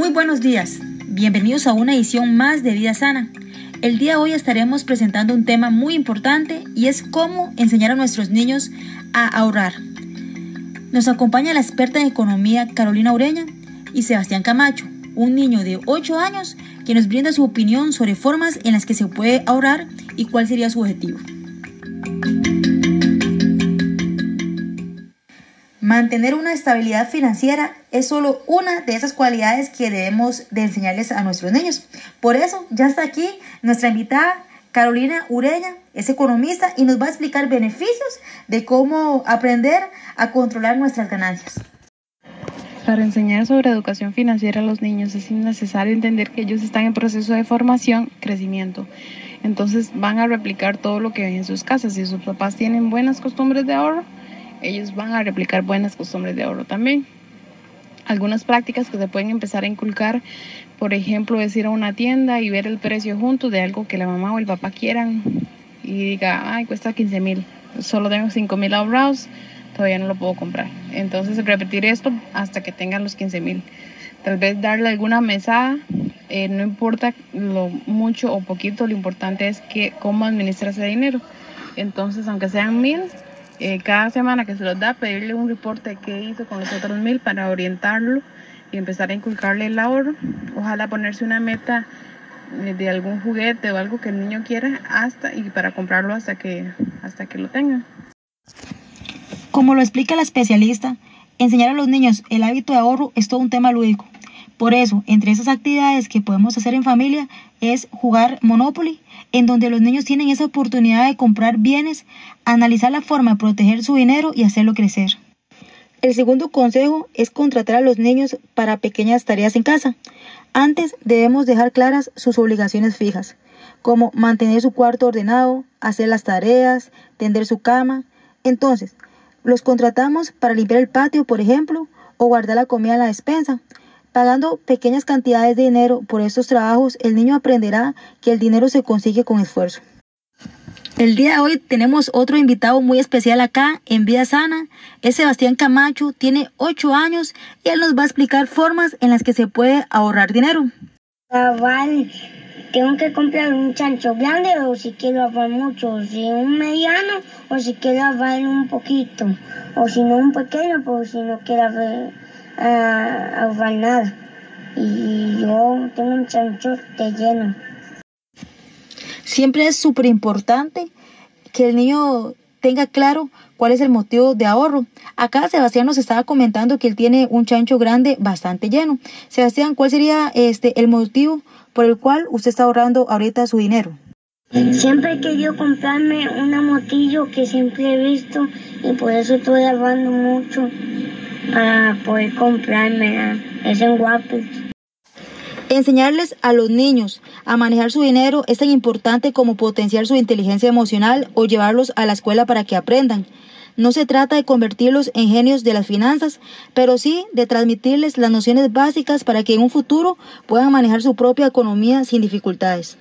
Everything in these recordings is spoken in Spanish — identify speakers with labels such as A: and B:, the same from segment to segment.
A: Muy buenos días, bienvenidos a una edición más de Vida Sana. El día de hoy estaremos presentando un tema muy importante y es cómo enseñar a nuestros niños a ahorrar. Nos acompaña la experta en economía Carolina Ureña y Sebastián Camacho, un niño de 8 años que nos brinda su opinión sobre formas en las que se puede ahorrar y cuál sería su objetivo. Mantener una estabilidad financiera es solo una de esas cualidades que debemos de enseñarles a nuestros niños. Por eso ya está aquí nuestra invitada Carolina Ureña, es economista y nos va a explicar beneficios de cómo aprender a controlar nuestras ganancias.
B: Para enseñar sobre educación financiera a los niños es necesario entender que ellos están en proceso de formación, crecimiento. Entonces van a replicar todo lo que ven en sus casas. Si sus papás tienen buenas costumbres de ahorro, ellos van a replicar buenas costumbres de ahorro también. Algunas prácticas que se pueden empezar a inculcar, por ejemplo, es ir a una tienda y ver el precio juntos de algo que la mamá o el papá quieran y diga, ay, cuesta 15 mil, solo tengo 5 mil ahorrados, todavía no lo puedo comprar. Entonces, repetir esto hasta que tengan los 15 mil. Tal vez darle alguna mesada, eh, no importa lo mucho o poquito, lo importante es que cómo administrar ese dinero. Entonces, aunque sean mil, eh, cada semana que se los da, pedirle un reporte de qué hizo con los otros mil para orientarlo y empezar a inculcarle el ahorro. Ojalá ponerse una meta eh, de algún juguete o algo que el niño quiera hasta y para comprarlo hasta que hasta que lo tenga.
A: Como lo explica la especialista, enseñar a los niños el hábito de ahorro es todo un tema lúdico. Por eso, entre esas actividades que podemos hacer en familia es jugar Monopoly, en donde los niños tienen esa oportunidad de comprar bienes, analizar la forma de proteger su dinero y hacerlo crecer. El segundo consejo es contratar a los niños para pequeñas tareas en casa. Antes debemos dejar claras sus obligaciones fijas, como mantener su cuarto ordenado, hacer las tareas, tender su cama. Entonces, los contratamos para limpiar el patio, por ejemplo, o guardar la comida en la despensa. Pagando pequeñas cantidades de dinero por estos trabajos, el niño aprenderá que el dinero se consigue con esfuerzo. El día de hoy tenemos otro invitado muy especial acá en Vida Sana. Es Sebastián Camacho, tiene 8 años y él nos va a explicar formas en las que se puede ahorrar dinero.
C: tengo que comprar un chancho grande o si quiero ahorrar mucho, si un mediano o si quiero ahorrar un poquito, o si no un pequeño, pues si no quiero ahorrar a ahorrar nada. Y yo tengo un de lleno.
A: Siempre es súper importante que el niño tenga claro cuál es el motivo de ahorro. Acá Sebastián nos estaba comentando que él tiene un chancho grande bastante lleno. Sebastián, ¿cuál sería este el motivo por el cual usted está ahorrando ahorita su dinero?
C: Siempre he querido comprarme una motillo que siempre he visto y por eso estoy ahorrando mucho para poder comprarme. Es en.
A: Enseñarles a los niños a manejar su dinero es tan importante como potenciar su inteligencia emocional o llevarlos a la escuela para que aprendan. No se trata de convertirlos en genios de las finanzas, pero sí de transmitirles las nociones básicas para que en un futuro puedan manejar su propia economía sin dificultades.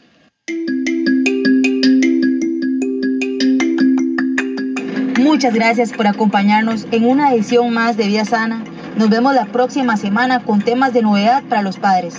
A: Muchas gracias por acompañarnos en una edición más de Vida Sana. Nos vemos la próxima semana con temas de novedad para los padres.